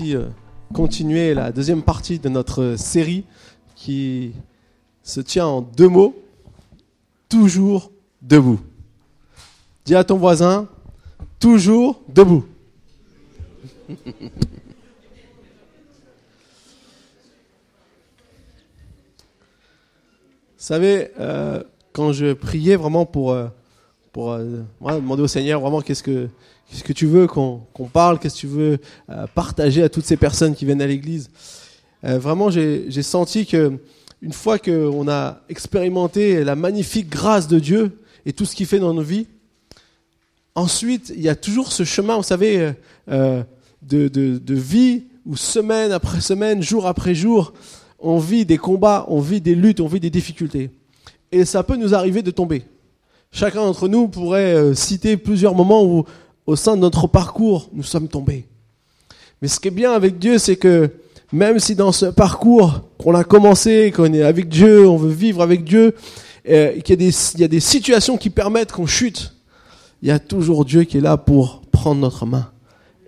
euh, continuer la deuxième partie de notre série qui se tient en deux mots, toujours debout. Dis à ton voisin, toujours debout. Vous savez, euh, quand je priais vraiment pour, euh, euh, voilà, demander au Seigneur vraiment qu'est-ce que, qu'est-ce que tu veux qu'on, qu'on parle, qu'est-ce que tu veux euh, partager à toutes ces personnes qui viennent à l'église? Euh, vraiment, j'ai, senti que une fois qu'on a expérimenté la magnifique grâce de Dieu et tout ce qu'il fait dans nos vies, ensuite, il y a toujours ce chemin, vous savez, euh, de, de, de vie où semaine après semaine, jour après jour, on vit des combats, on vit des luttes, on vit des difficultés. Et ça peut nous arriver de tomber. Chacun d'entre nous pourrait citer plusieurs moments où, au sein de notre parcours, nous sommes tombés. Mais ce qui est bien avec Dieu, c'est que même si dans ce parcours qu'on a commencé, qu'on est avec Dieu, on veut vivre avec Dieu, euh, qu'il y, y a des situations qui permettent qu'on chute, il y a toujours Dieu qui est là pour prendre notre main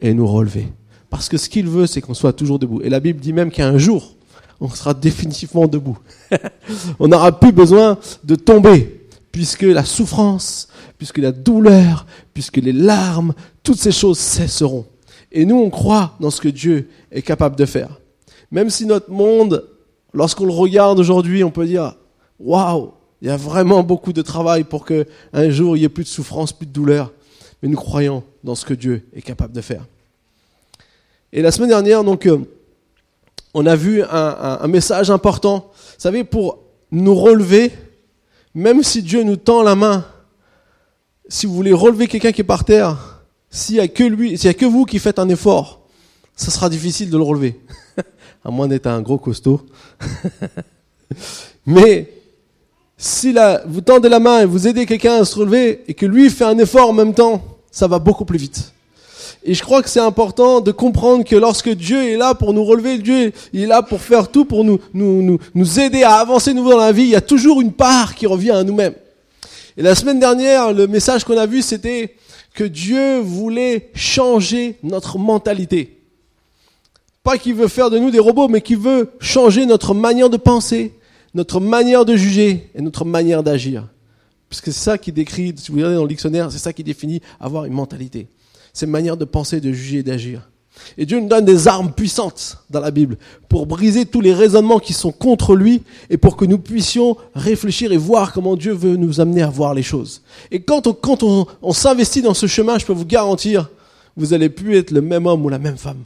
et nous relever. Parce que ce qu'il veut, c'est qu'on soit toujours debout. Et la Bible dit même qu'un jour, on sera définitivement debout. on n'aura plus besoin de tomber, puisque la souffrance, puisque la douleur, puisque les larmes, toutes ces choses cesseront. Et nous, on croit dans ce que Dieu est capable de faire. Même si notre monde, lorsqu'on le regarde aujourd'hui, on peut dire, waouh, il y a vraiment beaucoup de travail pour que un jour il n'y ait plus de souffrance, plus de douleur. Mais nous croyons dans ce que Dieu est capable de faire. Et la semaine dernière, donc, euh, on a vu un, un, un, message important. Vous savez, pour nous relever, même si Dieu nous tend la main, si vous voulez relever quelqu'un qui est par terre, s'il n'y a que lui, s'il n'y a que vous qui faites un effort, ça sera difficile de le relever. à moins d'être un gros costaud. Mais si là, vous tendez la main et vous aidez quelqu'un à se relever et que lui fait un effort en même temps, ça va beaucoup plus vite. Et je crois que c'est important de comprendre que lorsque Dieu est là pour nous relever, Dieu est là pour faire tout, pour nous, nous, nous, nous aider à avancer nouveau dans la vie, il y a toujours une part qui revient à nous-mêmes. Et la semaine dernière, le message qu'on a vu, c'était que Dieu voulait changer notre mentalité. Pas qu'il veut faire de nous des robots, mais qu'il veut changer notre manière de penser, notre manière de juger et notre manière d'agir. Parce que c'est ça qui décrit, si vous regardez dans le dictionnaire, c'est ça qui définit avoir une mentalité. C'est une manière de penser, de juger et d'agir. Et Dieu nous donne des armes puissantes dans la Bible pour briser tous les raisonnements qui sont contre lui et pour que nous puissions réfléchir et voir comment Dieu veut nous amener à voir les choses. Et quand on, quand on, s'investit dans ce chemin, je peux vous garantir, vous allez plus être le même homme ou la même femme.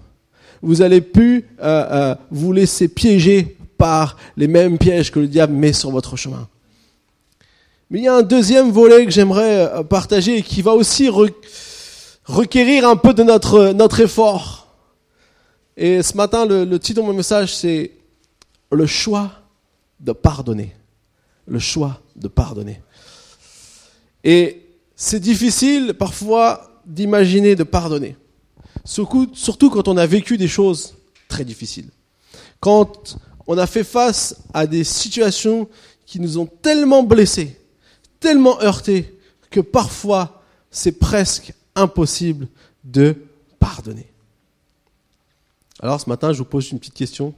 Vous allez plus euh, euh, vous laisser piéger par les mêmes pièges que le diable met sur votre chemin. Mais il y a un deuxième volet que j'aimerais euh, partager et qui va aussi requérir un peu de notre, notre effort. Et ce matin, le, le titre de mon message, c'est le choix de pardonner. Le choix de pardonner. Et c'est difficile parfois d'imaginer de pardonner. Surtout, quand on a vécu des choses très difficiles. Quand on a fait face à des situations qui nous ont tellement blessés, tellement heurtés, que parfois c'est presque impossible de pardonner. Alors ce matin, je vous pose une petite question.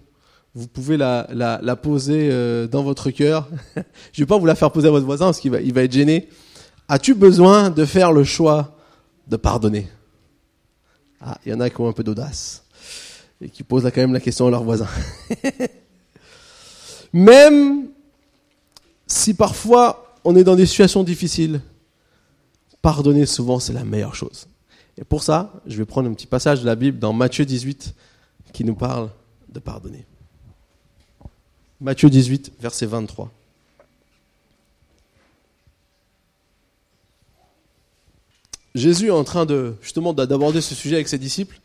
Vous pouvez la, la, poser euh, dans votre cœur. je ne vais pas vous la faire poser à votre voisin parce qu'il va, il va être gêné. As-tu besoin de faire le choix de pardonner? Ah, il y en a qui ont un peu d'audace et qui posent quand même la question à leur voisin. même si parfois on est dans des situations difficiles, pardonner souvent c'est la meilleure chose. Et pour ça, je vais prendre un petit passage de la Bible dans Matthieu 18 qui nous parle de pardonner. Matthieu 18, verset 23. Jésus est en train de justement d'aborder ce sujet avec ses disciples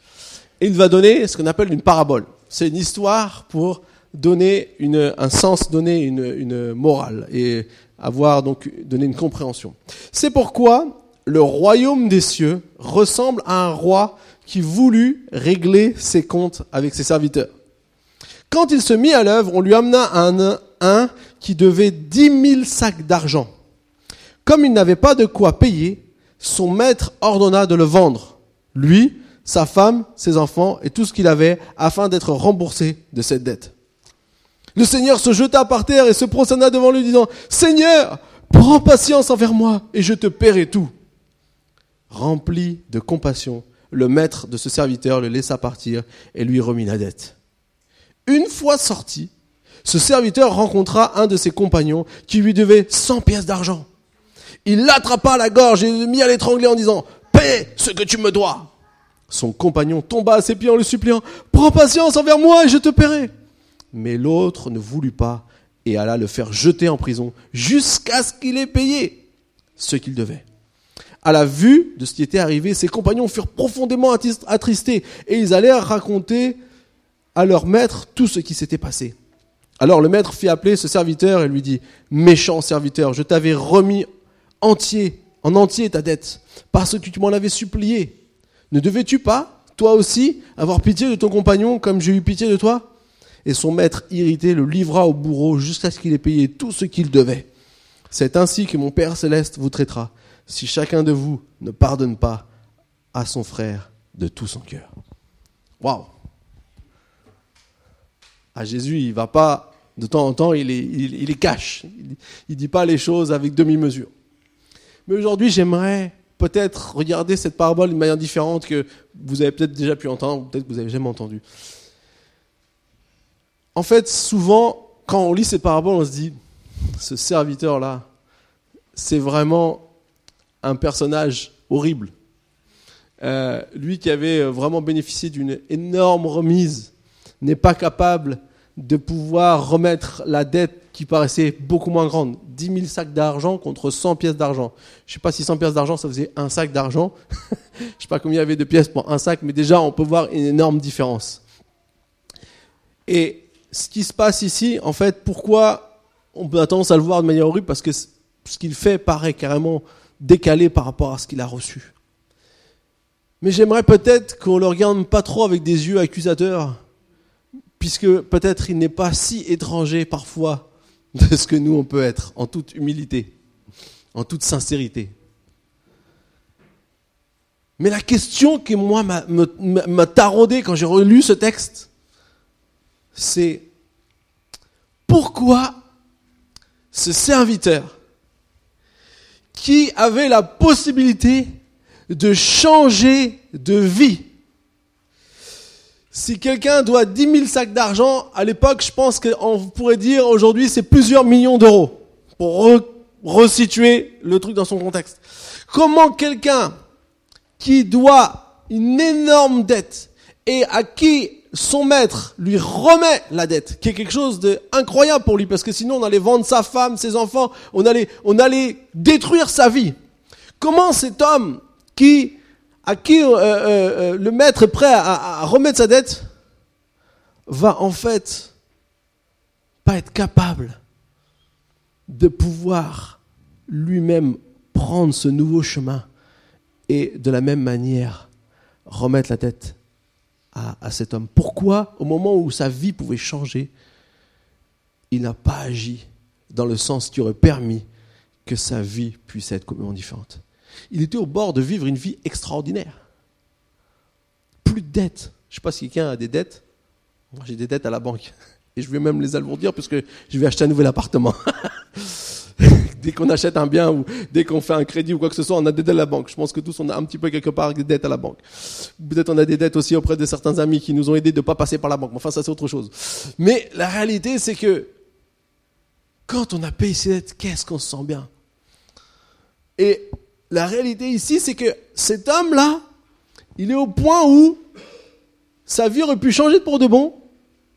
et il va donner ce qu'on appelle une parabole. C'est une histoire pour donner une, un sens, donner une, une morale et avoir donc donné une compréhension. C'est pourquoi le royaume des cieux ressemble à un roi qui voulut régler ses comptes avec ses serviteurs. Quand il se mit à l'œuvre, on lui amena un, un qui devait dix mille sacs d'argent. Comme il n'avait pas de quoi payer, son maître ordonna de le vendre, lui, sa femme, ses enfants et tout ce qu'il avait afin d'être remboursé de cette dette. Le Seigneur se jeta par terre et se prosterna devant lui disant, Seigneur, prends patience envers moi et je te paierai tout. Rempli de compassion, le maître de ce serviteur le laissa partir et lui remit la dette. Une fois sorti, ce serviteur rencontra un de ses compagnons qui lui devait 100 pièces d'argent. Il l'attrapa à la gorge et le mit à l'étrangler en disant, paie ce que tu me dois. Son compagnon tomba à ses pieds en le suppliant, prends patience envers moi et je te paierai. Mais l'autre ne voulut pas et alla le faire jeter en prison jusqu'à ce qu'il ait payé ce qu'il devait. À la vue de ce qui était arrivé, ses compagnons furent profondément attristés et ils allèrent raconter à leur maître tout ce qui s'était passé. Alors le maître fit appeler ce serviteur et lui dit, méchant serviteur, je t'avais remis entier, en entier ta dette, parce que tu m'en avais supplié. Ne devais-tu pas, toi aussi, avoir pitié de ton compagnon comme j'ai eu pitié de toi? Et son maître, irrité, le livra au bourreau jusqu'à ce qu'il ait payé tout ce qu'il devait. C'est ainsi que mon Père céleste vous traitera, si chacun de vous ne pardonne pas à son frère de tout son cœur. Waouh À Jésus, il va pas de temps en temps, il les, cache. Il ne dit pas les choses avec demi-mesure. Mais aujourd'hui, j'aimerais peut-être regarder cette parabole d'une manière différente que vous avez peut-être déjà pu entendre, peut-être que vous n'avez jamais entendu. En fait, souvent, quand on lit ces paraboles, on se dit, ce serviteur-là, c'est vraiment un personnage horrible. Euh, lui qui avait vraiment bénéficié d'une énorme remise n'est pas capable de pouvoir remettre la dette qui paraissait beaucoup moins grande. 10 000 sacs d'argent contre 100 pièces d'argent. Je ne sais pas si 100 pièces d'argent, ça faisait un sac d'argent. Je ne sais pas combien il y avait de pièces pour un sac, mais déjà, on peut voir une énorme différence. Et ce qui se passe ici, en fait, pourquoi on peut tendance à le voir de manière horrible? Parce que ce qu'il fait paraît carrément décalé par rapport à ce qu'il a reçu. Mais j'aimerais peut-être qu'on ne le regarde pas trop avec des yeux accusateurs, puisque peut-être il n'est pas si étranger parfois de ce que nous on peut être, en toute humilité, en toute sincérité. Mais la question qui moi m'a taraudé quand j'ai relu ce texte, c'est pourquoi ce serviteur qui avait la possibilité de changer de vie, si quelqu'un doit 10 000 sacs d'argent, à l'époque, je pense qu'on pourrait dire aujourd'hui c'est plusieurs millions d'euros pour resituer le truc dans son contexte. Comment quelqu'un qui doit une énorme dette et à qui son maître lui remet la dette, qui est quelque chose d'incroyable pour lui, parce que sinon on allait vendre sa femme, ses enfants, on allait, détruire sa vie. Comment cet homme qui à qui euh, euh, euh, le maître est prêt à, remettre sa dette, va en fait pas être capable de pouvoir lui-même prendre ce nouveau chemin et de la même manière remettre la tête à, à, cet homme. Pourquoi, au moment où sa vie pouvait changer, il n'a pas agi dans le sens qui aurait permis que sa vie puisse être complètement différente? Il était au bord de vivre une vie extraordinaire. Plus de dettes. Je ne sais pas si quelqu'un a des dettes. Moi, j'ai des dettes à la banque. Et je vais même les alourdir puisque je vais acheter un nouvel appartement. dès qu'on achète un bien ou dès qu'on fait un crédit ou quoi que ce soit, on a des dettes à la banque. Je pense que tous on a un petit peu quelque part des dettes à la banque. Peut-être on a des dettes aussi auprès de certains amis qui nous ont aidés de ne pas passer par la banque. Enfin, ça c'est autre chose. Mais la réalité, c'est que quand on a payé ses dettes, qu'est-ce qu'on se sent bien? Et la réalité ici, c'est que cet homme-là, il est au point où sa vie aurait pu changer pour de bon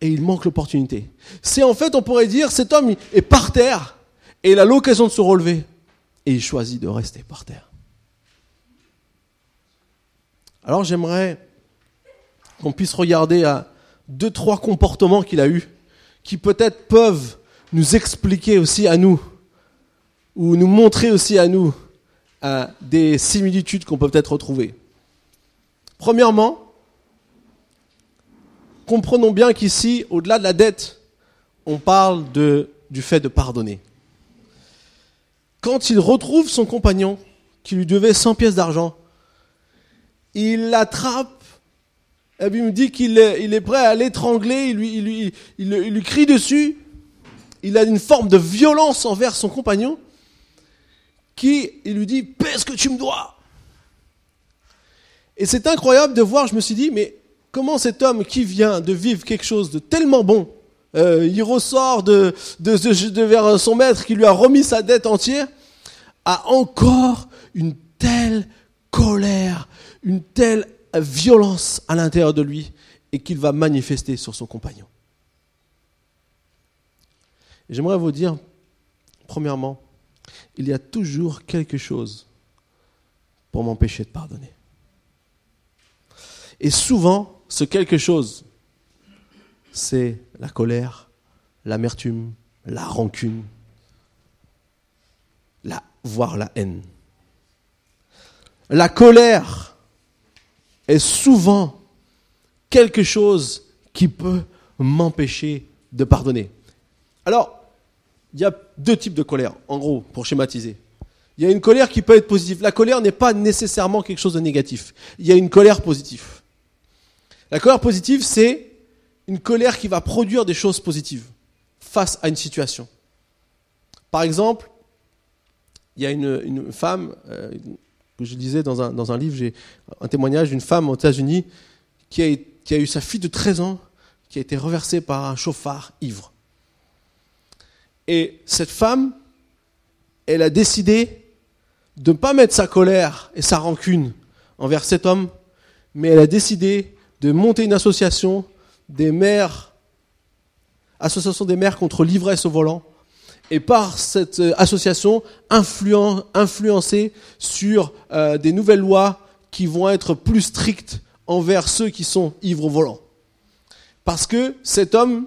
et il manque l'opportunité. C'est en fait, on pourrait dire, cet homme est par terre et il a l'occasion de se relever et il choisit de rester par terre. Alors j'aimerais qu'on puisse regarder à deux, trois comportements qu'il a eus qui peut-être peuvent nous expliquer aussi à nous ou nous montrer aussi à nous des similitudes qu'on peut peut-être retrouver. Premièrement, comprenons bien qu'ici, au-delà de la dette, on parle du fait de pardonner. Quand il retrouve son compagnon qui lui devait 100 pièces d'argent, il l'attrape Et il me dit qu'il est, prêt à l'étrangler, il lui crie dessus. Il a une forme de violence envers son compagnon qui il lui dit Paie ce que tu me dois. Et c'est incroyable de voir, je me suis dit, mais comment cet homme qui vient de vivre quelque chose de tellement bon, euh, il ressort de, de, vers son maître qui lui a remis sa dette entière, a encore une telle colère, une telle violence à l'intérieur de lui et qu'il va manifester sur son compagnon. J'aimerais vous dire, premièrement, il y a toujours quelque chose pour m'empêcher de pardonner. Et souvent, ce quelque chose, c'est la colère, l'amertume, la rancune, la, voire la haine. La colère est souvent quelque chose qui peut m'empêcher de pardonner. Alors, il y a deux types de colère, en gros, pour schématiser. Il y a une colère qui peut être positive. La colère n'est pas nécessairement quelque chose de négatif. Il y a une colère positive. La colère positive, c'est une colère qui va produire des choses positives face à une situation. Par exemple, il y a une, femme, euh, que je lisais dans un, livre, j'ai un témoignage d'une femme aux États-Unis qui a, qui a eu sa fille de 13 ans qui a été renversée par un chauffard ivre. Et cette femme, elle a décidé de ne pas mettre sa colère et sa rancune envers cet homme, mais elle a décidé de monter une association des mères, association des mères contre l'ivresse au volant, et par cette euh, association influen, influencer sur euh, des nouvelles lois qui vont être plus strictes envers ceux qui sont ivres au volant. Parce que cet homme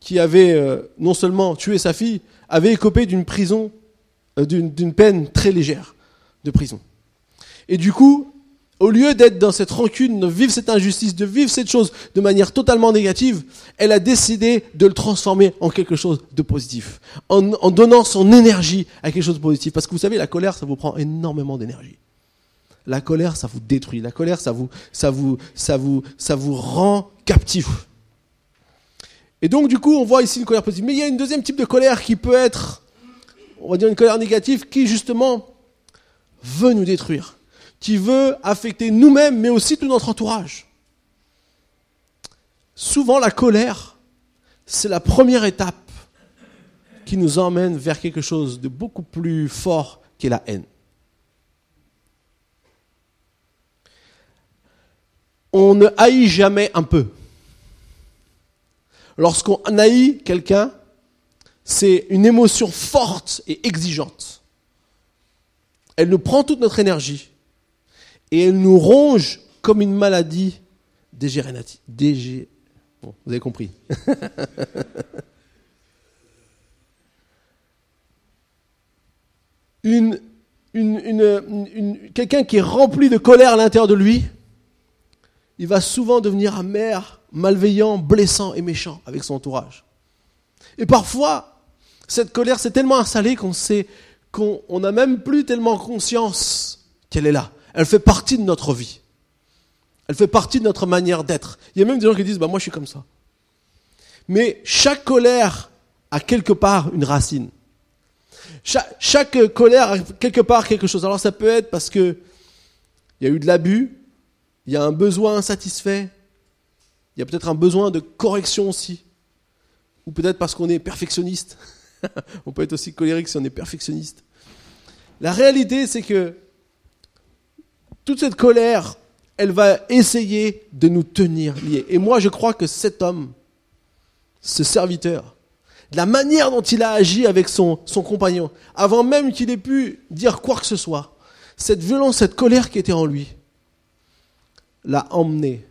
qui avait euh, non seulement tué sa fille, avait écopé d'une prison, d'une peine très légère de prison. Et du coup, au lieu d'être dans cette rancune, de vivre cette injustice, de vivre cette chose de manière totalement négative, elle a décidé de le transformer en quelque chose de positif, en, donnant son énergie à quelque chose de positif. Parce que vous savez, la colère, ça vous prend énormément d'énergie. La colère, ça vous détruit. La colère, ça vous, ça vous, ça vous, ça vous rend captif. Et donc, du coup, on voit ici une colère positive. Mais il y a une deuxième type de colère qui peut être, on va dire, une colère négative qui, justement, veut nous détruire qui veut affecter nous-mêmes, mais aussi tout notre entourage. Souvent, la colère, c'est la première étape qui nous emmène vers quelque chose de beaucoup plus fort qu'est la haine. On ne haït jamais un peu. Lorsqu'on haït quelqu'un, c'est une émotion forte et exigeante. Elle nous prend toute notre énergie et elle nous ronge comme une maladie dégénérative. Dégé... Bon, vous avez compris. une, une, quelqu'un qui est rempli de colère à l'intérieur de lui, il va souvent devenir amer, malveillant, blessant et méchant avec son entourage. Et parfois, cette colère s'est tellement installée qu'on sait qu'on n'a même plus tellement conscience qu'elle est là. Elle fait partie de notre vie. Elle fait partie de notre manière d'être. Il y a même des gens qui disent, bah, moi je suis comme ça. Mais chaque colère a quelque part une racine. Chaque, colère a quelque part quelque chose. Alors ça peut être parce que il y a eu de l'abus, il y a un besoin insatisfait, il y a peut-être un besoin de correction aussi. Ou peut-être parce qu'on est perfectionniste. on peut être aussi colérique si on est perfectionniste. La réalité, c'est que toute cette colère, elle va essayer de nous tenir liés. Et moi, je crois que cet homme, ce serviteur, la manière dont il a agi avec son, son compagnon, avant même qu'il ait pu dire quoi que ce soit, cette violence, cette colère qui était en lui, l'a emmené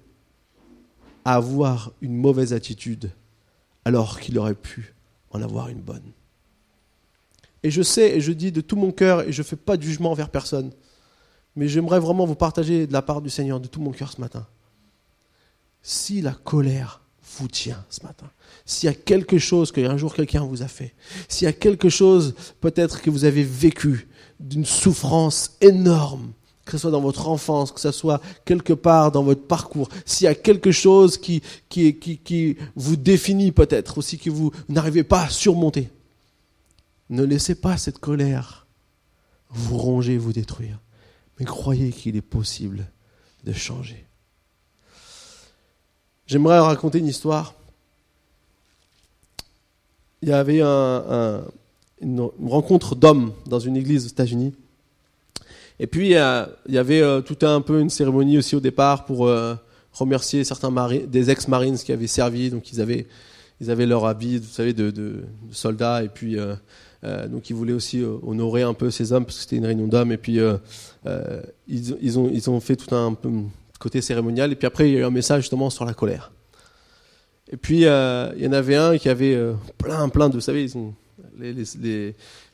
à avoir une mauvaise attitude alors qu'il aurait pu en avoir une bonne. Et je sais, et je dis de tout mon cœur, et je ne fais pas de jugement envers personne, mais j'aimerais vraiment vous partager de la part du Seigneur, de tout mon cœur ce matin. Si la colère vous tient ce matin, s'il y a quelque chose qu'un jour quelqu'un vous a fait, s'il y a quelque chose peut-être que vous avez vécu d'une souffrance énorme, que ce soit dans votre enfance, que ce soit quelque part dans votre parcours, s'il y a quelque chose qui, qui, vous définit peut-être, aussi que vous n'arrivez pas à surmonter, ne laissez pas cette colère vous ronger, vous détruire, mais croyez qu'il est possible de changer. J'aimerais raconter une histoire. Il y avait un, une, rencontre d'hommes dans une église aux États-Unis. Et puis, euh, il y avait euh, tout un peu une cérémonie aussi au départ pour euh, remercier certains des ex-marines qui avaient servi. Donc, ils avaient, ils avaient leur habit, vous savez, de, de, de soldats. Et puis, donc, ils voulaient aussi honorer un peu ces hommes parce que c'était une réunion d'hommes. Et puis, ils, ils, ont, fait tout un, côté cérémonial. Et puis après, il y a eu un message justement sur la colère. Et puis, il y en avait un qui avait plein, plein de, vous savez,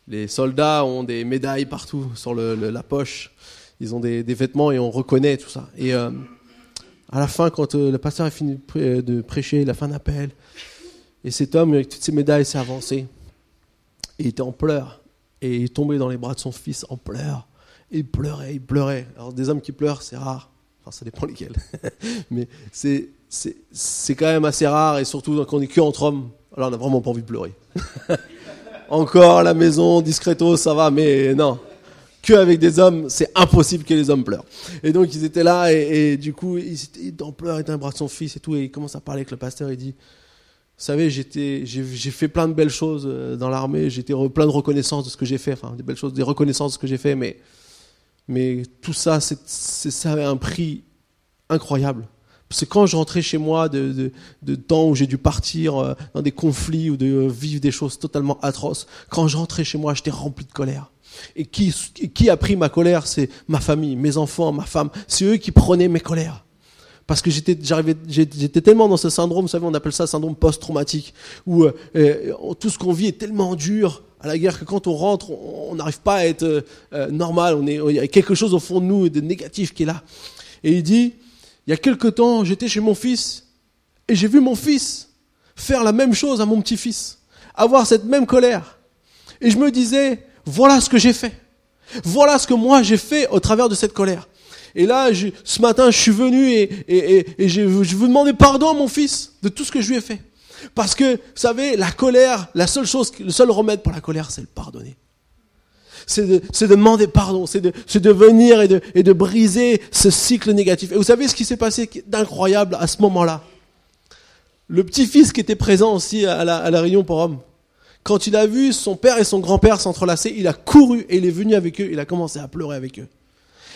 les, soldats ont des médailles partout sur la poche. Ils ont des, vêtements et on reconnaît tout ça. Et euh, à la fin, quand euh, le pasteur a fini de prêcher, la fin d'appel, et cet homme avec toutes ses médailles s'est avancé. Il était en pleurs. Et il tombé dans les bras de son fils en pleurs. Et il pleurait, il pleurait. Alors des hommes qui pleurent, c'est rare. Enfin, ça dépend lesquels. Mais c'est, c'est, quand même assez rare. Et surtout quand on est que entre hommes. Alors on n'a vraiment pas envie de pleurer. encore la maison, discreto, ça va, mais non. Que avec des hommes, c'est impossible que les hommes pleurent. Et donc ils étaient là, et, du coup, ils étaient en pleurs, il était un bras de son fils et tout, et il commence à parler avec le pasteur, il dit, vous savez, j'ai, fait plein de belles choses euh, dans l'armée, j'étais plein de reconnaissance de ce que j'ai fait, enfin, des belles choses, des reconnaissances de ce que j'ai fait, mais, mais tout ça, c'est, ça avait un prix incroyable. Parce que quand je rentrais chez moi de, de, temps où j'ai dû partir euh, dans des conflits ou de euh, vivre des choses totalement atroces, quand je rentrais chez moi, j'étais rempli de colère. Et qui, qui a pris ma colère? C'est ma famille, mes enfants, ma femme. C'est eux qui prenaient mes colères. Parce que j'étais, j'arrivais, j'étais tellement dans ce syndrome, vous savez, on appelle ça syndrome post-traumatique, où euh, tout ce qu'on vit est tellement dur à la guerre que quand on rentre, on n'arrive pas à être normal. On est, il y a quelque chose au fond de nous de négatif qui est là. Et il dit, il y a quelque temps, j'étais chez mon fils et j'ai vu mon fils faire la même chose à mon petit-fils, avoir cette même colère. Et je me disais, voilà ce que j'ai fait. Voilà ce que moi j'ai fait au travers de cette colère. Et là, ce matin, je suis venu et, je, je vous demandais pardon mon fils de tout ce que je lui ai fait. Parce que, vous savez, la colère, la seule chose, le seul remède pour la colère, c'est le pardonner c'est de, de, demander pardon, c'est de, venir et de, briser ce cycle négatif. Et vous savez ce qui s'est passé d'incroyable à ce moment-là? Le petit-fils qui était présent aussi à la réunion pour hommes, quand il a vu son père et son grand-père s'entrelacer, il a couru et il est venu avec eux, il a commencé à pleurer avec eux.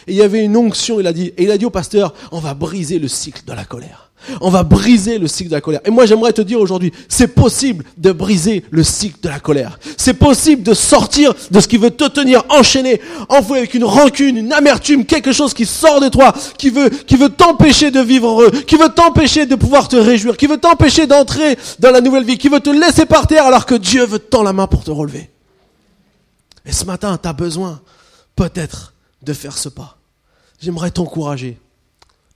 Et il y avait une onction, il a dit, et il a dit au pasteur, on va briser le cycle de la colère. On va briser le cycle de la colère. Et moi, j'aimerais te dire aujourd'hui, c'est possible de briser le cycle de la colère. C'est possible de sortir de ce qui veut te tenir enchaîné, envoyé avec une rancune, une amertume, quelque chose qui sort de toi, qui veut, qui veut t'empêcher de vivre heureux, qui veut t'empêcher de pouvoir te réjouir, qui veut t'empêcher d'entrer dans la nouvelle vie, qui veut te laisser par terre alors que Dieu veut te tendre la main pour te relever. Et ce matin, tu as besoin, peut-être, de faire ce pas. J'aimerais t'encourager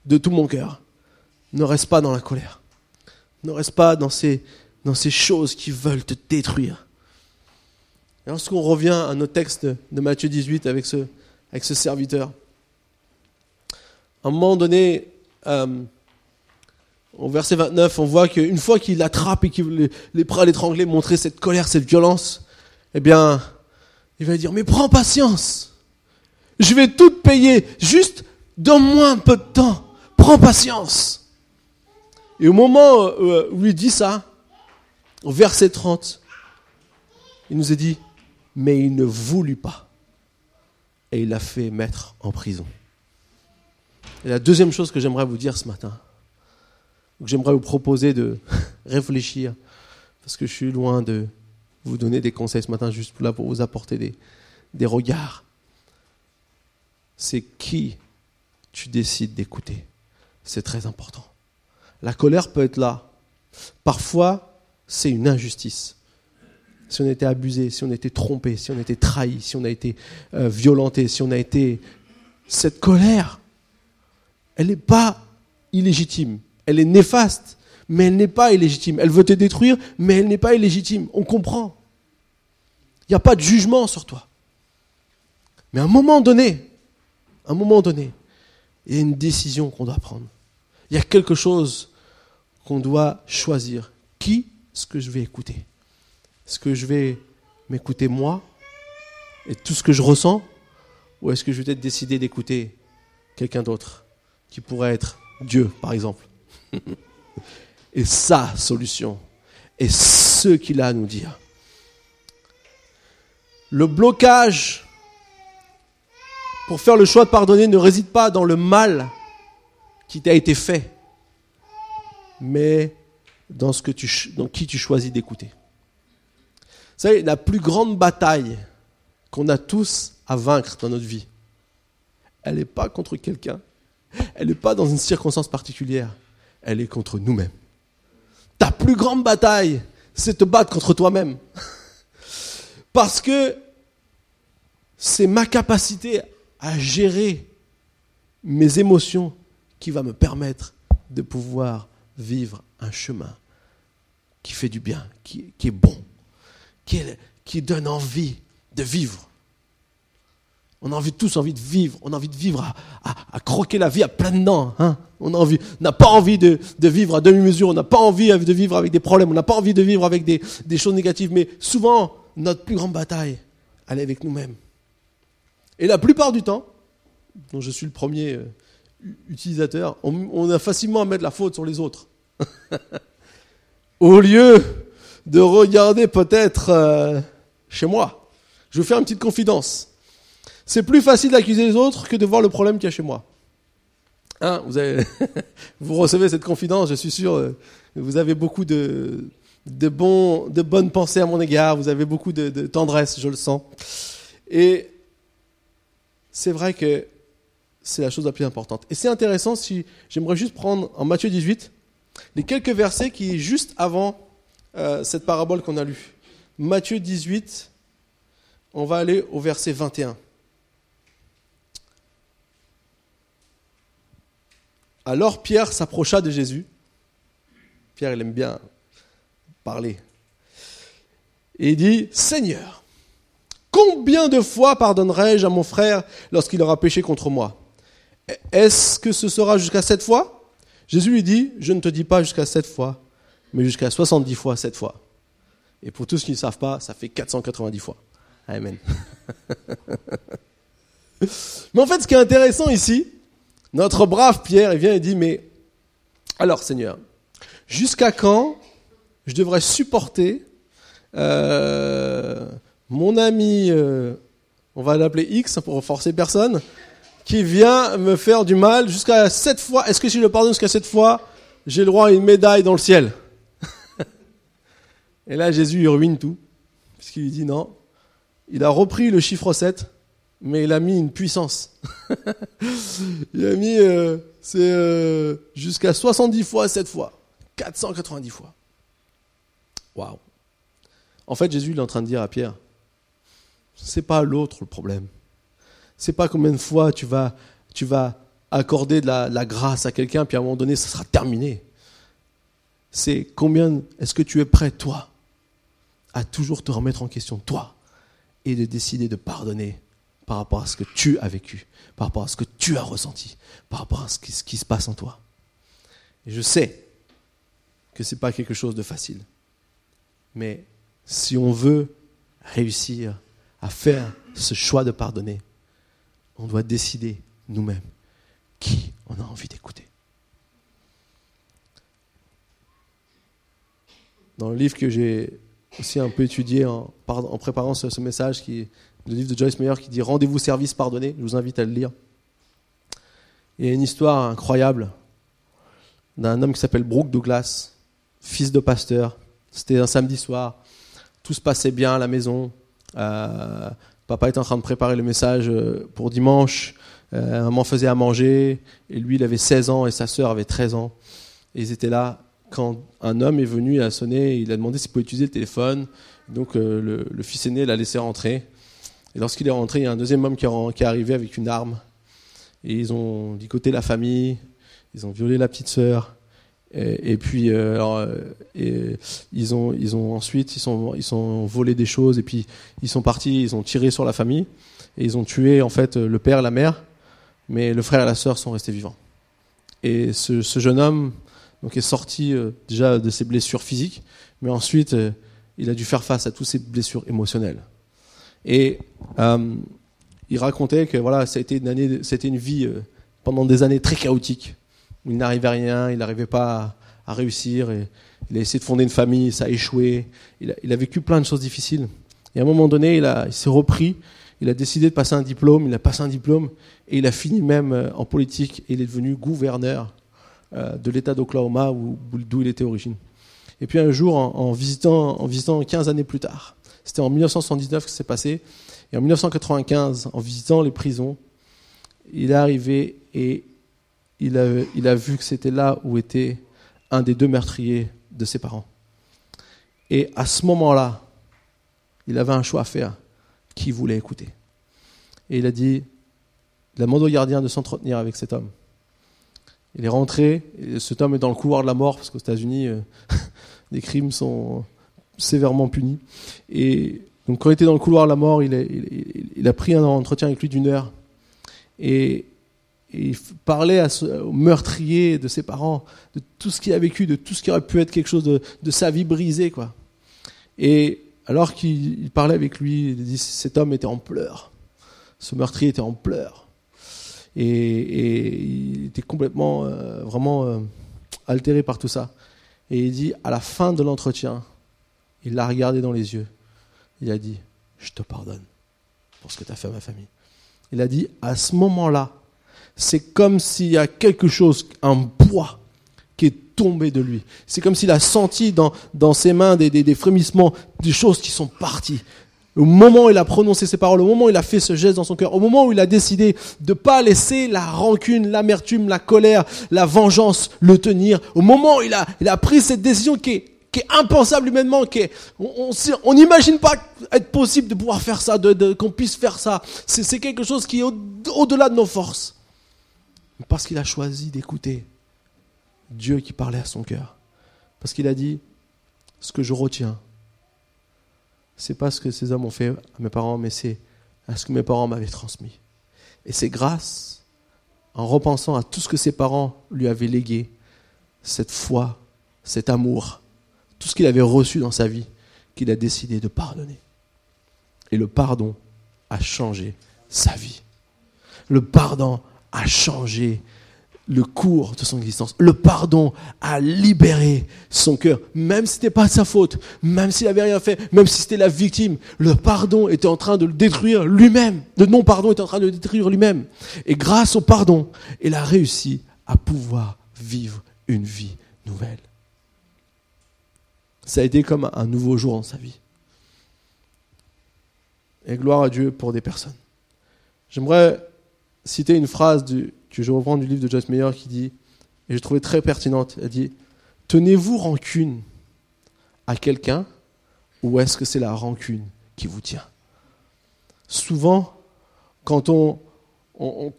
de tout mon cœur ne reste pas dans la colère. Ne reste pas dans ces, dans ces choses qui veulent te détruire. Et lorsqu'on revient à nos textes de Matthieu 18 avec ce, avec ce serviteur, à un moment donné, euh, au verset 29, on voit qu'une fois qu'il l'attrape et qu'il est prêt à l'étrangler, montrer cette colère, cette violence, eh bien, il va dire, mais prends patience. Je vais tout payer. Juste, donne-moi un peu de temps. Prends patience. Et au moment euh, où il dit ça, au verset 30, il nous a dit, mais il ne voulut pas. Et il l'a fait mettre en prison. Et la deuxième chose que j'aimerais vous dire ce matin, que j'aimerais vous proposer de réfléchir, parce que je suis loin de vous donner des conseils ce matin, juste là pour vous apporter des regards, c'est qui tu décides d'écouter. C'est très important. La colère peut être là. Parfois, c'est une injustice. Si on été abusé, si on été trompé, si on été trahi, si on a été euh, violenté, si on a été... Cette colère, elle n'est pas illégitime. Elle est néfaste, mais elle n'est pas illégitime. Elle veut te détruire, mais elle n'est pas illégitime. On comprend. Il n'y a pas de jugement sur toi. Mais à un moment donné, À un moment donné, il y a une décision qu'on doit prendre. Il y a quelque chose qu'on doit choisir. Qui est-ce que je vais écouter? Est-ce que je vais m'écouter moi et tout ce que je ressens? Ou est-ce que je vais peut-être décider d'écouter quelqu'un d'autre qui pourrait être Dieu, par exemple? Et sa solution est ce qu'il a à nous dire. Le blocage pour faire le choix de pardonner ne réside pas dans le mal qui t'a été fait, mais dans, ce que tu, dans qui tu choisis d'écouter. Vous savez, la plus grande bataille qu'on a tous à vaincre dans notre vie, elle n'est pas contre quelqu'un, elle n'est pas dans une circonstance particulière, elle est contre nous-mêmes. Ta plus grande bataille, c'est te battre contre toi-même. Parce que c'est ma capacité à gérer mes émotions qui va me permettre de pouvoir vivre un chemin qui fait du bien, qui, est bon, qui, donne envie de vivre. On a envie, tous envie de vivre. On a envie de vivre à, croquer la vie à plein dents. Hein. On n'a pas envie de, vivre à demi-mesure. On n'a pas envie de vivre avec des problèmes. On n'a pas envie de vivre avec des, des, choses négatives. Mais souvent, notre plus grande bataille, elle est avec nous-mêmes. Et la plupart du temps, dont je suis le premier euh, utilisateur, on, a facilement à mettre la faute sur les autres. Au lieu de regarder peut-être euh, chez moi. Je vais faire une petite confidence. C'est plus facile d'accuser les autres que de voir le problème qu'il y a chez moi. Hein, vous, recevez cette confidence, je suis sûr, euh, vous avez beaucoup de bonnes pensées à mon égard, vous avez beaucoup de, de tendresse, je le sens. Et c'est vrai que c'est la chose la plus importante. Et c'est intéressant si j'aimerais juste prendre en Matthieu 18 les quelques versets qui juste avant euh, cette parabole qu'on a lue. Matthieu 18, on va aller au verset 21. Alors Pierre s'approcha de Jésus. Pierre, il aime bien parler. Et il dit, Seigneur, Combien de fois pardonnerai-je à mon frère lorsqu'il aura péché contre moi? Est-ce que ce sera jusqu'à sept fois? Jésus lui dit, je ne te dis pas jusqu'à sept fois, mais jusqu'à 70 fois sept fois. Et pour tous qui ne savent pas, ça fait 490 fois. Amen. mais en fait, ce qui est intéressant ici, notre brave Pierre, vient et dit, mais alors Seigneur, jusqu'à quand je devrais supporter euh, mon ami, euh, on va l'appeler X pour forcer personne, qui vient me faire du mal jusqu'à sept fois. Est-ce que si je le pardonne jusqu'à sept fois, j'ai le droit à une médaille dans le ciel Et là, Jésus, il ruine tout, puisqu'il lui dit non. Il a repris le chiffre 7, mais il a mis une puissance. il a mis, euh, c'est euh, jusqu'à 70 fois 7 fois, 490 fois. Waouh. En fait, Jésus, il est en train de dire à Pierre, c'est pas l'autre le problème. C'est pas combien de fois tu vas, tu vas accorder de la, grâce à quelqu'un, puis à un moment donné, ça sera terminé. C'est combien est-ce que tu es prêt, toi, à toujours te remettre en question, toi, et de décider de pardonner par rapport à ce que tu as vécu, par rapport à ce que tu as ressenti, par rapport à ce qui, se passe en toi. Je sais que ce n'est pas quelque chose de facile. Mais si on veut réussir à faire ce choix de pardonner, on doit décider nous-mêmes qui on a envie d'écouter. Dans le livre que j'ai aussi un peu étudié en, préparant ce, message, qui le livre de Joyce Meyer qui dit Rendez-vous service pardonné, je vous invite à le lire. Il y a une histoire incroyable d'un homme qui s'appelle Brooke Douglas, fils de pasteur. C'était un samedi soir, tout se passait bien à la maison, euh, papa était en train de préparer le message euh, pour dimanche. Euh, maman faisait à manger. Et lui, il avait 16 ans et sa sœur avait 13 ans. Et ils étaient là quand un homme est venu, il a sonné, il a demandé s'il pouvait utiliser le téléphone. Donc le, fils aîné l'a laissé rentrer. Et lorsqu'il est rentré, il y a un deuxième homme qui est arrivé avec une arme. Et ils ont licoté la famille, ils ont violé la petite sœur. Et, puis, euh, euh, ils ont, ils ont ensuite, ils sont, ils sont volé des choses et puis ils sont partis, ils ont tiré sur la famille et ils ont tué en fait le père, la mère, mais le frère et la sœur sont restés vivants. Et ce, jeune homme donc, est sorti euh, déjà de ses blessures physiques, mais ensuite euh, il a dû faire face à toutes ses blessures émotionnelles. Et euh, il racontait que voilà, ça a été une année, c'était une vie pendant des années très chaotiques, il n'arrivait rien, il n'arrivait pas à, réussir, il a essayé de fonder une famille, ça a échoué, il a, vécu plein de choses difficiles. Et à un moment donné, il s'est repris, il a décidé de passer un diplôme, il a passé un diplôme, et il a fini même euh, en politique, et il est devenu gouverneur euh, de l'État d'Oklahoma, d'où il était origine. Et puis un jour, en, visitant, en visitant 15 années plus tard, c'était en 1979 que c'est passé, et en 1995, en visitant les prisons, il est arrivé et il a, vu que c'était là où était un des deux meurtriers de ses parents. Et à ce moment-là, il avait un choix à faire. Qui voulait écouter? Et il a dit, il a demandé au gardien de s'entretenir avec cet homme. Il est rentré, et cet homme est dans le couloir de la mort, parce qu'aux États-Unis, euh, les crimes sont sévèrement punis. Et donc quand il était dans le couloir de la mort, il a, il, a pris un entretien avec lui d'une heure. Et, il parlait à ce, au meurtrier de ses parents, de tout ce qu'il a vécu, de tout ce qui aurait pu être quelque chose de, sa vie brisée. Quoi. Et alors qu'il parlait avec lui, il dit, cet homme était en pleurs. Ce meurtrier était en pleurs. Et, il était complètement, euh, vraiment euh, altéré par tout ça. Et il dit, à la fin de l'entretien, il l'a regardé dans les yeux. Il a dit, je te pardonne pour ce que tu as fait à ma famille. Il a dit, à ce moment-là, c'est comme s'il y a quelque chose, un poids qui est tombé de lui. C'est comme s'il a senti dans, dans ses mains des, des, des, frémissements, des choses qui sont parties. Au moment où il a prononcé ces paroles, au moment où il a fait ce geste dans son cœur, au moment où il a décidé de pas laisser la rancune, l'amertume, la colère, la vengeance le tenir, au moment où il a, il a pris cette décision qui est, qui est impensable humainement, qui est, on n'imagine pas être possible de pouvoir faire ça, de, de qu'on puisse faire ça. C'est quelque chose qui est au-delà de nos forces. Parce qu'il a choisi d'écouter Dieu qui parlait à son cœur. Parce qu'il a dit, ce que je retiens, c'est pas ce que ces hommes ont fait à mes parents, mais c'est à ce que mes parents m'avaient transmis. Et c'est grâce, en repensant à tout ce que ses parents lui avaient légué, cette foi, cet amour, tout ce qu'il avait reçu dans sa vie, qu'il a décidé de pardonner. Et le pardon a changé sa vie. Le pardon a changé le cours de son existence. Le pardon a libéré son cœur, même si ce n'était pas sa faute, même s'il n'avait rien fait, même si c'était la victime. Le pardon était en train de le détruire lui-même. Le non-pardon était en train de le détruire lui-même. Et grâce au pardon, il a réussi à pouvoir vivre une vie nouvelle. Ça a été comme un nouveau jour dans sa vie. Et gloire à Dieu pour des personnes. J'aimerais citer une phrase du, que je reprends du livre de Joyce Meyer qui dit, et je trouvais très pertinente, elle dit, tenez-vous rancune à quelqu'un ou est-ce que c'est la rancune qui vous tient? Souvent, quand on,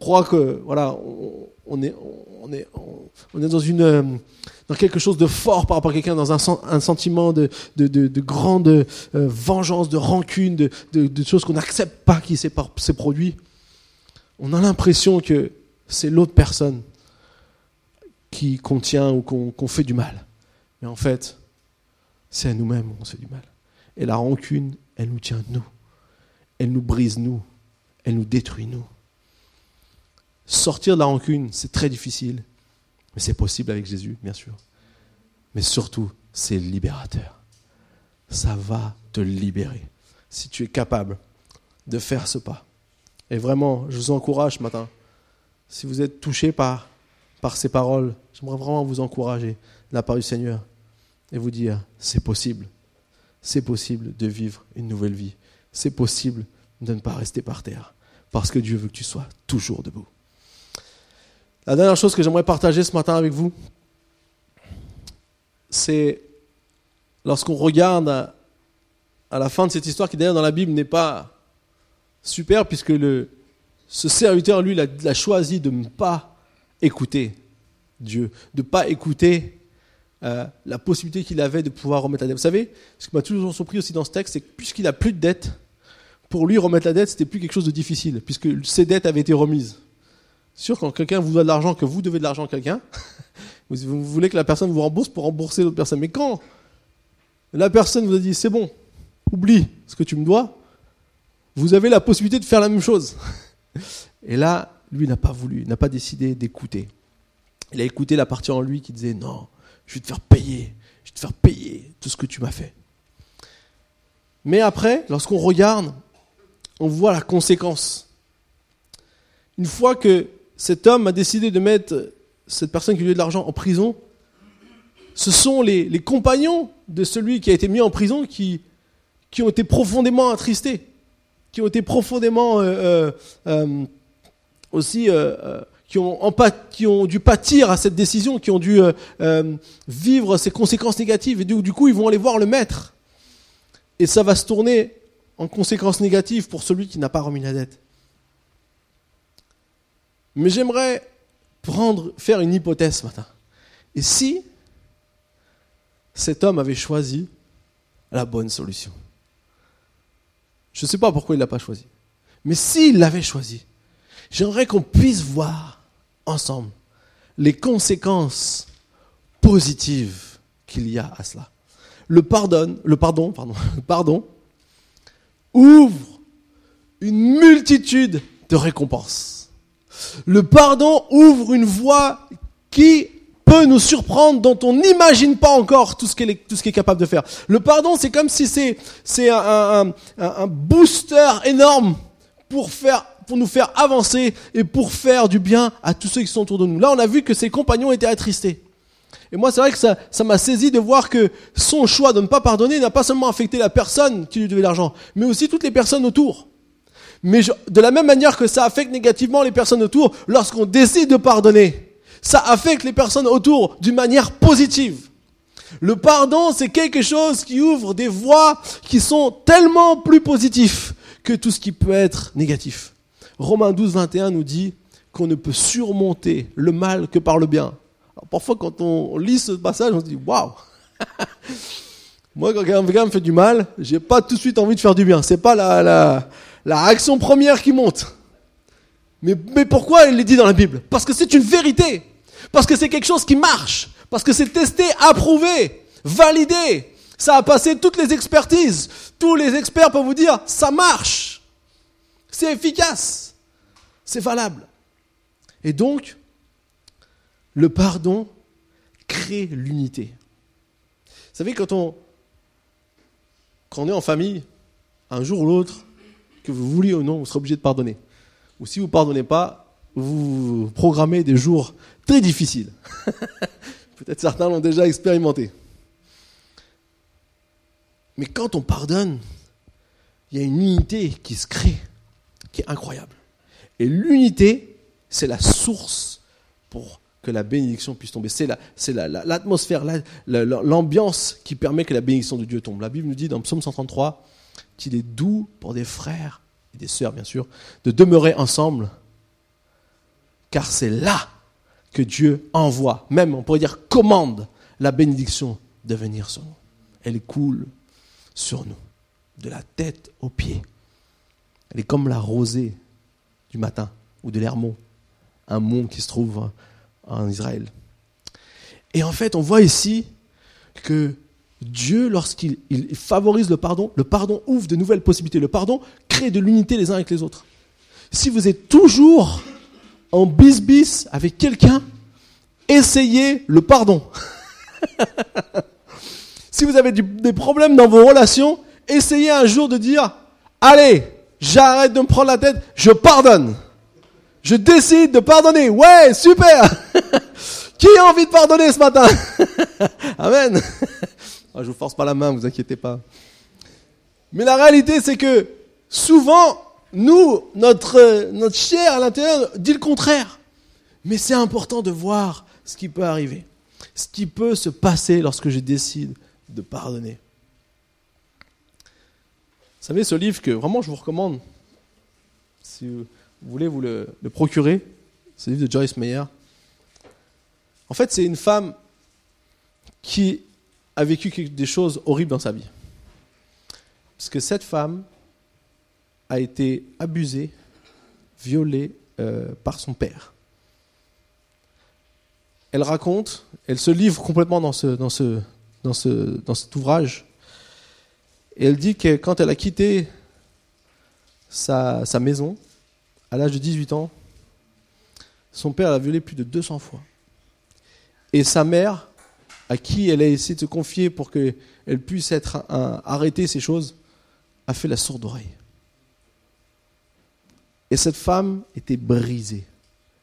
croit que voilà, on, est, dans, une, dans quelque chose de fort par rapport à quelqu'un, dans un, sentiment de, de, de, grande euh, vengeance, de rancune, de, de choses qu'on n'accepte pas qui s'est produit, on a l'impression que c'est l'autre personne qui contient ou qu'on fait du mal. Mais en fait, c'est à nous-mêmes qu'on fait du mal. Et la rancune, elle nous tient nous. Elle nous brise nous. Elle nous détruit nous. Sortir de la rancune, c'est très difficile. Mais c'est possible avec Jésus, bien sûr. Mais surtout, c'est libérateur. Ça va te libérer. Si tu es capable de faire ce pas. Et vraiment, je vous encourage ce matin si vous êtes touché par, par ces paroles, j'aimerais vraiment vous encourager de la part du Seigneur et vous dire, c'est possible. C'est possible de vivre une nouvelle vie. C'est possible de ne pas rester par terre. Parce que Dieu veut que tu sois toujours debout. La dernière chose que j'aimerais partager ce matin avec vous, c'est lorsqu'on regarde à, à, la fin de cette histoire qui d'ailleurs dans la Bible n'est pas super puisque le, ce serviteur, lui, il a, choisi de ne pas écouter Dieu, de ne pas écouter euh, la possibilité qu'il avait de pouvoir remettre la dette. Vous savez, ce qui m'a toujours surpris aussi dans ce texte, c'est que puisqu'il n'a plus de dette, pour lui, remettre la dette, c'était plus quelque chose de difficile, puisque ses dettes avaient été remises. Sûr, quand quelqu'un vous doit de l'argent, que vous devez de l'argent à quelqu'un, vous, voulez que la personne vous rembourse pour rembourser l'autre personne. Mais quand la personne vous a dit c'est bon, oublie ce que tu me dois, vous avez la possibilité de faire la même chose. Et là, lui n'a pas voulu, n'a pas décidé d'écouter. Il a écouté la partie en lui qui disait non, je vais te faire payer, je vais te faire payer tout ce que tu m'as fait. Mais après, lorsqu'on regarde, on voit la conséquence. Une fois que cet homme a décidé de mettre cette personne qui lui a de l'argent en prison, ce sont les, compagnons de celui qui a été mis en prison qui, qui ont été profondément attristés, qui ont été profondément euh, euh, euh, aussi, qui, ont, dû pâtir à cette décision, qui ont dû vivre ses conséquences négatives, et du, du coup ils vont aller voir le maître. Et ça va se tourner en conséquences négatives pour celui qui n'a pas remis la dette. Mais j'aimerais faire une hypothèse ce matin. Et si cet homme avait choisi la bonne solution? Je ne sais pas pourquoi il ne l'a pas choisi. Mais s'il l'avait choisi, j'aimerais qu'on puisse voir ensemble les conséquences positives qu'il y a à cela. Le pardon, le pardon, pardon, le pardon ouvre une multitude de récompenses. Le pardon ouvre une voie qui peut nous surprendre, dont on n'imagine pas encore tout ce qu'il est, tout ce qu'il est capable de faire. Le pardon, c'est comme si c'est, c'est un, un, booster énorme pour faire, pour nous faire avancer et pour faire du bien à tous ceux qui sont autour de nous. Là, on a vu que ses compagnons étaient attristés. Et moi, c'est vrai que ça, ça m'a saisi de voir que son choix de ne pas pardonner n'a pas seulement affecté la personne qui lui devait l'argent, mais aussi toutes les personnes autour. Mais de la même manière que ça affecte négativement les personnes autour, lorsqu'on décide de pardonner, ça affecte les personnes autour d'une manière positive. Le pardon, c'est quelque chose qui ouvre des voies qui sont tellement plus positifs que tout ce qui peut être négatif. Romains 12, 21 nous dit qu'on ne peut surmonter le mal que par le bien parfois, quand on lit ce passage, on se dit waouh Moi, quand quelqu'un me fait du mal, j'ai pas tout de suite envie de faire du bien. C'est pas la, la, réaction première qui monte. Mais, mais pourquoi il est dit dans la Bible? Parce que c'est une vérité. Parce que c'est quelque chose qui marche. Parce que c'est testé, approuvé, validé. Ça a passé toutes les expertises. Tous les experts peuvent vous dire, ça marche. C'est efficace. C'est valable. Et donc, le pardon crée l'unité. Vous savez, quand on, quand on est en famille, un jour ou l'autre, que vous vouliez ou non, vous serez obligé de pardonner. Ou si vous ne pardonnez pas, vous programmez des jours très difficiles. Peut-être certains l'ont déjà expérimenté. Mais quand on pardonne, il y a une unité qui se crée, qui est incroyable. Et l'unité, c'est la source pour que la bénédiction puisse tomber. C'est l'atmosphère, l'ambiance qui permet que la bénédiction de Dieu tombe. La Bible nous dit dans Psaume 133 qu'il est doux pour des frères et des sœurs, bien sûr, de demeurer ensemble, car c'est là que Dieu envoie, même on pourrait dire commande, la bénédiction de venir sur nous. Elle coule sur nous, de la tête aux pieds. Elle est comme la rosée du matin ou de l'hermont, un mont qui se trouve en Israël. Et en fait, on voit ici que Dieu, lorsqu'il favorise le pardon, le pardon ouvre de nouvelles possibilités. Le pardon crée de l'unité les uns avec les autres. Si vous êtes toujours en bis-bis avec quelqu'un, essayez le pardon. si vous avez des problèmes dans vos relations, essayez un jour de dire, allez, j'arrête de me prendre la tête, je pardonne. Je décide de pardonner. Ouais, super. Qui a envie de pardonner ce matin Amen. Ah, je vous force pas la main, vous inquiétez pas. Mais la réalité, c'est que souvent, nous, notre, notre chair à l'intérieur dit le contraire. Mais c'est important de voir ce qui peut arriver, ce qui peut se passer lorsque je décide de pardonner. Vous savez, ce livre que vraiment je vous recommande, si vous, voulez vous le, procurer C'est le livre de Joyce Meyer. En fait, c'est une femme qui a vécu des choses horribles dans sa vie. Parce que cette femme a été abusée, violée euh, par son père. elle raconte, elle se livre complètement dans, ce, dans, ce, dans, ce, dans cet ouvrage. Et elle dit que quand elle a quitté sa, sa maison, à l'âge de 18 ans, son père l'a violée plus de 200 fois. Et sa mère, à qui elle a essayé de se confier pour qu'elle puisse être arrêter ces choses, a fait la sourde oreille. Et cette femme était brisée.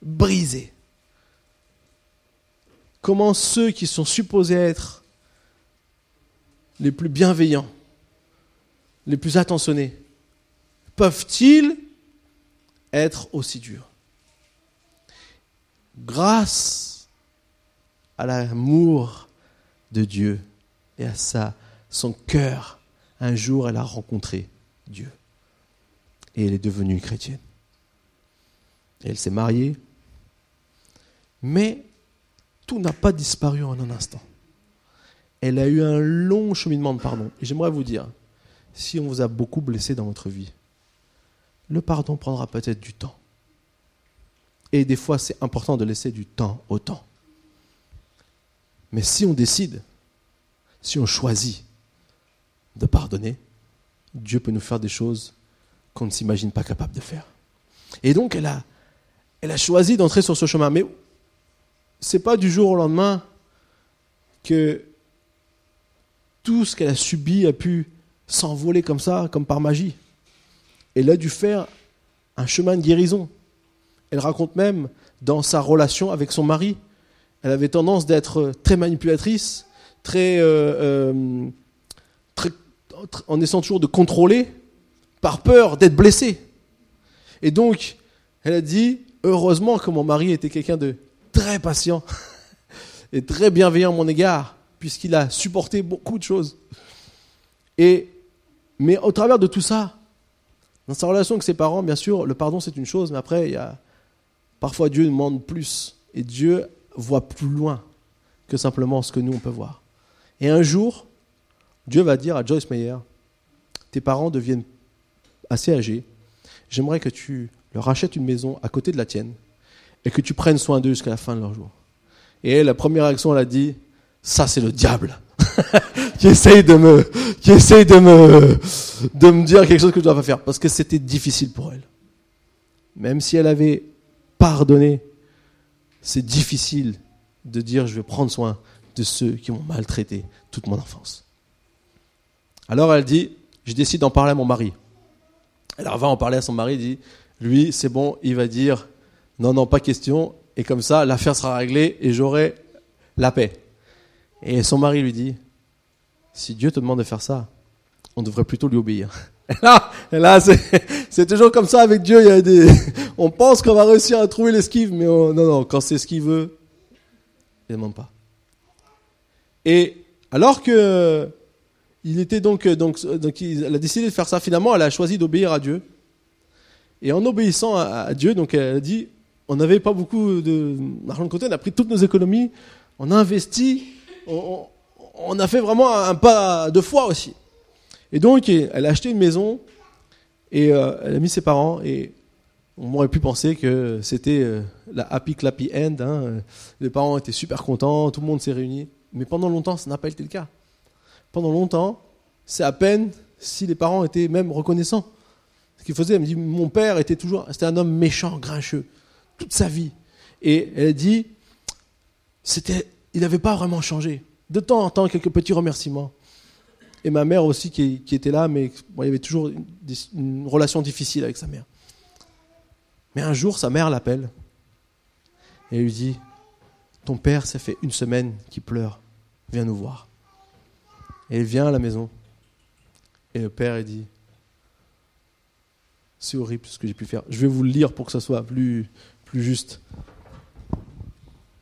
Brisée. Comment ceux qui sont supposés être les plus bienveillants, les plus attentionnés, peuvent-ils être aussi durs? Grâce à l'amour de Dieu et à sa, son cœur, un jour elle a rencontré Dieu. Et elle est devenue chrétienne. Elle s'est mariée. Mais tout n'a pas disparu en un instant. Elle a eu un long cheminement de pardon. Et j'aimerais vous dire, si on vous a beaucoup blessé dans votre vie, le pardon prendra peut-être du temps. Et des fois, c'est important de laisser du temps au temps. Mais si on décide, si on choisit de pardonner, Dieu peut nous faire des choses qu'on ne s'imagine pas capable de faire. Et donc, elle a, elle a choisi d'entrer sur ce chemin. Mais c'est pas du jour au lendemain que tout ce qu'elle a subi a pu s'envoler comme ça, comme par magie. Elle a dû faire un chemin de guérison. Elle raconte même dans sa relation avec son mari, elle avait tendance d'être très manipulatrice, très, euh, euh, en essayant toujours de contrôler, par peur d'être blessée. Et donc, elle a dit, heureusement que mon mari était quelqu'un de très patient et très bienveillant à mon égard, puisqu'il a supporté beaucoup de choses. Et, mais au travers de tout ça, dans sa relation avec ses parents, bien sûr, le pardon c'est une chose, mais après, il y a, parfois Dieu demande plus. Et Dieu voit plus loin que simplement ce que nous on peut voir. Et un jour, Dieu va dire à Joyce Meyer, tes parents deviennent assez âgés, j'aimerais que tu leur achètes une maison à côté de la tienne et que tu prennes soin d'eux jusqu'à la fin de leur jour. Et la première réaction, elle a dit, ça c'est le diable qui essaye de me, qui essaye de me, de me dire quelque chose que je dois pas faire parce que c'était difficile pour elle. Même si elle avait pardonné, c'est difficile de dire je vais prendre soin de ceux qui m'ont maltraité toute mon enfance. Alors elle dit, je décide d'en parler à mon mari. Elle va en parler à son mari, dit, lui, c'est bon, il va dire, non, non, pas question, et comme ça, l'affaire sera réglée et j'aurai la paix. Et son mari lui dit, si Dieu te demande de faire ça, on devrait plutôt lui obéir. Et là, là c'est toujours comme ça avec Dieu. Il y a des, on pense qu'on va réussir à trouver l'esquive, mais non, non, quand c'est ce qu'il veut, il ne demande pas. Et alors que il était donc, donc, donc, a décidé de faire ça. Finalement, elle a choisi d'obéir à Dieu. Et en obéissant à, Dieu, donc elle a dit, on n'avait pas beaucoup d'argent de côté, on a pris toutes nos économies, on a investi, on, a fait vraiment un pas de foi aussi. Et donc, elle a acheté une maison et euh, elle a mis ses parents et on aurait pu penser que c'était euh, la happy clappy end. Hein. Les parents étaient super contents, tout le monde s'est réuni. Mais pendant longtemps, ça n'a pas été le cas. Pendant longtemps, c'est à peine si les parents étaient même reconnaissants. Ce qu'il faisait, elle me dit, mon père était toujours, c'était un homme méchant, grincheux, toute sa vie. Et elle dit, c'était, il n'avait pas vraiment changé. De temps en temps, quelques petits remerciements et ma mère aussi qui, était là, mais il y avait toujours une, relation difficile avec sa mère. Mais un jour, sa mère l'appelle et lui dit Ton père, ça fait une semaine qu'il pleure, viens nous voir. Et elle vient à la maison. Et le père, il dit C'est horrible ce que j'ai pu faire. Je vais vous le lire pour que ça soit plus, plus juste.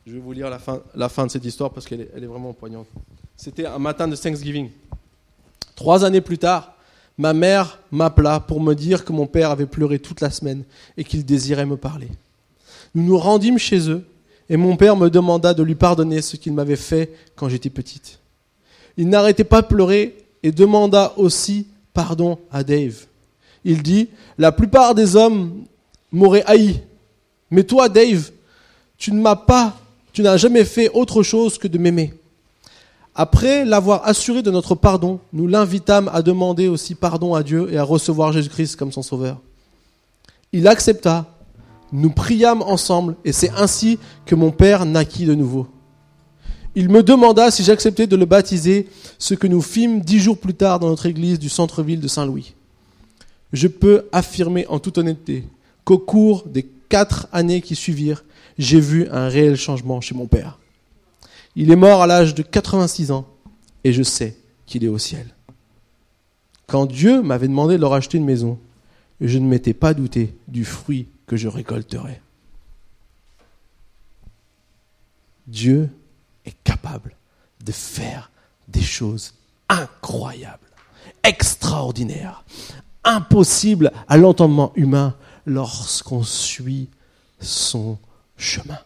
Je vais vous lire la fin, la fin de cette histoire parce qu'elle est, elle est vraiment poignante. C'était un matin de Thanksgiving. Trois années plus tard, ma mère m'appela pour me dire que mon père avait pleuré toute la semaine et qu'il désirait me parler. Nous nous rendîmes chez eux et mon père me demanda de lui pardonner ce qu'il m'avait fait quand j'étais petite. Il n'arrêtait pas de pleurer et demanda aussi pardon à Dave. Il dit, la plupart des hommes m'auraient haï, mais toi, Dave, tu ne m'as pas Tu n'as jamais fait autre chose que de m'aimer. Après l'avoir assuré de notre pardon, nous l'invitâmes à demander aussi pardon à Dieu et à recevoir Jésus-Christ comme son sauveur. Il accepta, nous priâmes ensemble et c'est ainsi que mon Père naquit de nouveau. Il me demanda si j'acceptais de le baptiser, ce que nous fîmes dix jours plus tard dans notre église du centre-ville de Saint-Louis. Je peux affirmer en toute honnêteté qu'au cours des quatre années qui suivirent, j'ai vu un réel changement chez mon père. Il est mort à l'âge de 86 ans et je sais qu'il est au ciel. Quand Dieu m'avait demandé de leur acheter une maison, je ne m'étais pas douté du fruit que je récolterais. Dieu est capable de faire des choses incroyables, extraordinaires, impossibles à l'entendement humain lorsqu'on suit son chemin,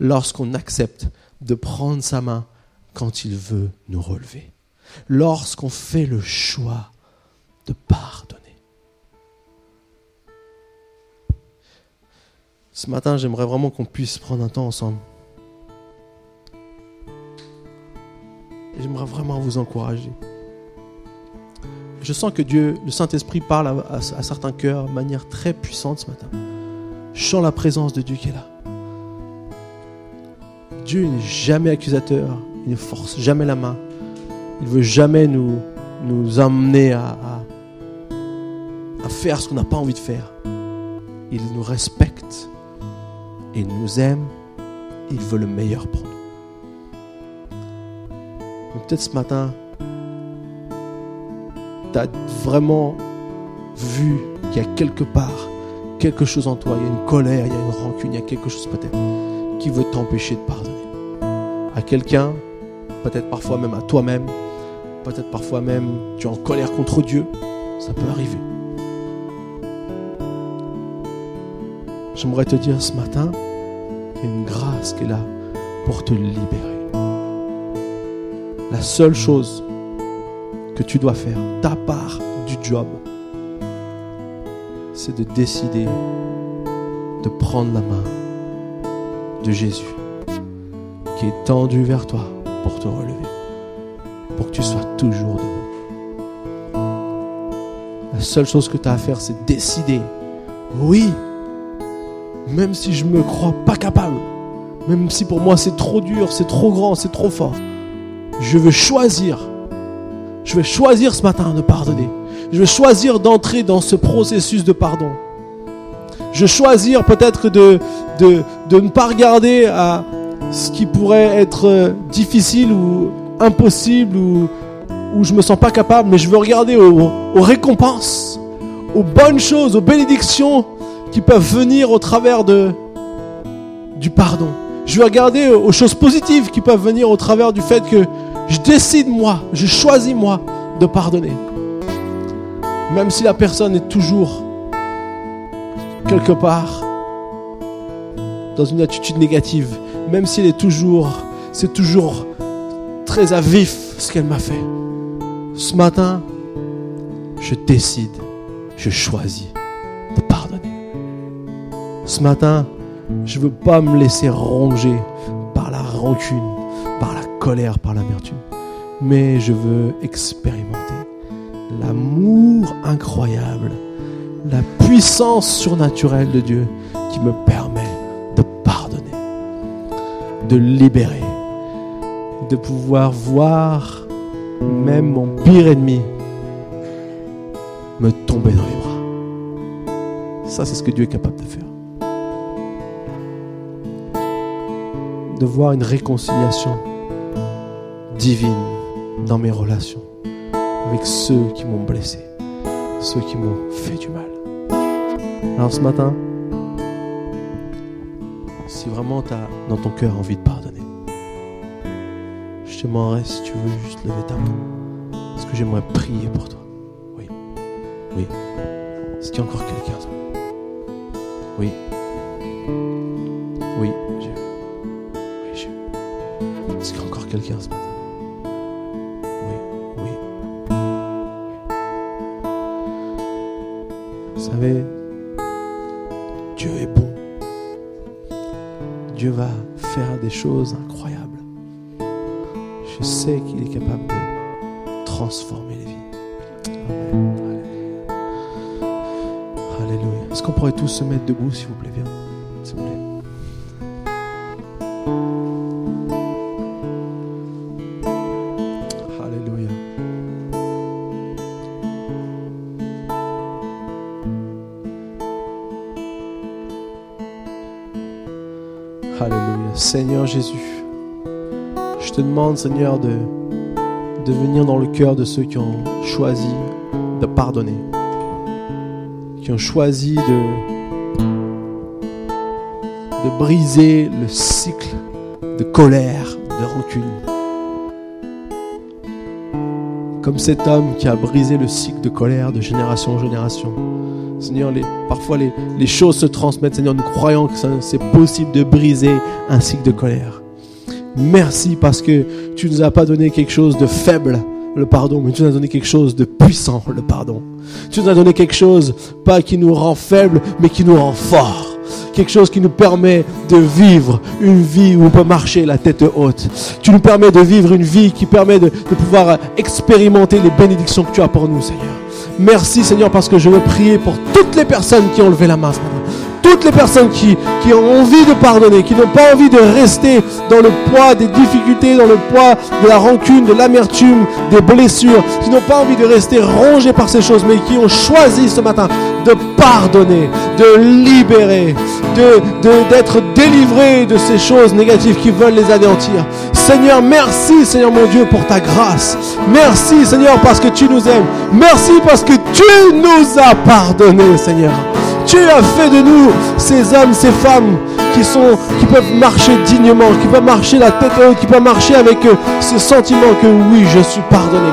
lorsqu'on accepte de prendre sa main quand il veut nous relever, lorsqu'on fait le choix de pardonner. Ce matin, j'aimerais vraiment qu'on puisse prendre un temps ensemble. J'aimerais vraiment vous encourager. Je sens que Dieu, le Saint-Esprit, parle à, certains cœurs de manière très puissante ce matin. Je la présence de Dieu qui est là. Dieu n'est jamais accusateur, il ne force jamais la main. Il veut jamais nous, nous amener à, à, faire ce qu'on n'a pas envie de faire. Il nous respecte, il nous aime, il veut le meilleur pour nous. Peut-être ce matin, vraiment vu qu'il y a quelque part quelque chose en toi, il y a une colère, il y a une rancune, il y a quelque chose peut-être qui veut t'empêcher de pardonner à quelqu'un, peut-être parfois même à toi-même, peut-être parfois même tu es en colère contre Dieu, ça peut arriver. J'aimerais te dire ce matin, il y a une grâce qui est là pour te libérer. La seule chose que tu dois faire, ta part du job, c'est de décider de prendre la main de Jésus qui est tendu vers toi pour te relever, pour que tu sois toujours debout. La seule chose que tu as à faire, c'est décider. Oui, même si je me crois pas capable, même si pour moi c'est trop dur, c'est trop grand, c'est trop fort, je veux choisir. Je vais choisir ce matin de pardonner. Je vais choisir d'entrer dans ce processus de pardon. Je vais choisir peut-être de, de, de ne pas regarder à, ce qui pourrait être euh, difficile ou impossible ou où je me sens pas capable, mais je veux regarder aux, récompenses, aux bonnes choses, aux bénédictions qui peuvent venir au travers de, du pardon. Je veux regarder aux choses positives qui peuvent venir au travers du fait que je décide moi, je choisis moi de pardonner. Même si la personne est toujours quelque part dans une attitude négative, même si elle est toujours, c'est toujours très à vif ce qu'elle m'a fait. Ce matin, je décide, je choisis de pardonner. Ce matin, je ne veux pas me laisser ronger par la rancune, par la colère, par l'amertume, mais je veux expérimenter l'amour incroyable, la puissance surnaturelle de Dieu qui me permet de libérer, de pouvoir voir même mon pire ennemi me tomber dans les bras. Ça, c'est ce que Dieu est capable de faire. De voir une réconciliation divine dans mes relations avec ceux qui m'ont blessé, ceux qui m'ont fait du mal. Alors ce matin, si vraiment tu as dans ton cœur envie de pardonner, je te demanderai si tu veux juste lever ta main. Est-ce que j'aimerais prier pour toi? Oui. Oui. Est-ce qu'il y a encore quelqu'un? Oui. Oui, Dieu. Oui, Dieu. Est-ce qu'il y a encore quelqu'un ce matin? Choses incroyables. Je sais qu'il est capable de transformer les vies. Amen. Alléluia. Est-ce qu'on pourrait tous se mettre debout, s'il vous plaît, viens, Jésus, je te demande, Seigneur, de, venir dans le cœur de ceux qui ont choisi de pardonner, qui ont choisi de, de briser le cycle de colère, de rancune. Comme cet homme qui a brisé le cycle de colère de génération en génération. Seigneur, parfois les, choses se transmettent. Seigneur, nous croyons que c'est possible de briser un cycle de colère. Merci parce que tu nous as pas donné quelque chose de faible, le pardon, mais tu nous as donné quelque chose de puissant, le pardon. Tu nous as donné quelque chose, pas qui nous rend faible, mais qui nous rend fort. Quelque chose qui nous permet de vivre une vie où on peut marcher la tête haute. Tu nous permets de vivre une vie qui permet de, de pouvoir expérimenter les bénédictions que tu as pour nous, Seigneur. Merci, Seigneur, parce que je veux prier pour toutes les personnes qui ont levé la main toutes les personnes qui, ont envie de pardonner, qui n'ont pas envie de rester dans le poids des difficultés, dans le poids de la rancune, de l'amertume, des blessures, qui n'ont pas envie de rester rongés par ces choses, mais qui ont choisi ce matin de pardonner, de libérer, de, de- d'être délivrés de ces choses négatives qui veulent les anéantir. Seigneur, merci Seigneur mon Dieu pour ta grâce. Merci Seigneur parce que tu nous aimes. Merci parce que tu nous as pardonné Seigneur. Tu as fait de nous ces hommes, ces femmes qui sont, qui peuvent marcher dignement, qui peuvent marcher la tête haute, qui peuvent marcher avec ce sentiment que oui, je suis pardonné.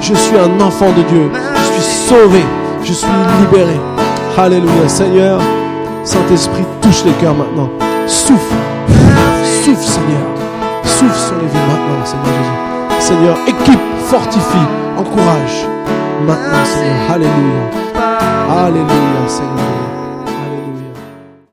Je suis un enfant de Dieu. Je suis sauvé. Je suis libéré. Alléluia. Seigneur, Saint-Esprit, touche les cœurs maintenant. Souffle. Souffle, Seigneur. Souffle sur les vies maintenant, Seigneur Jésus. Seigneur, équipe, fortifie, encourage. Maintenant, Seigneur. Alléluia. Alléluia, Seigneur.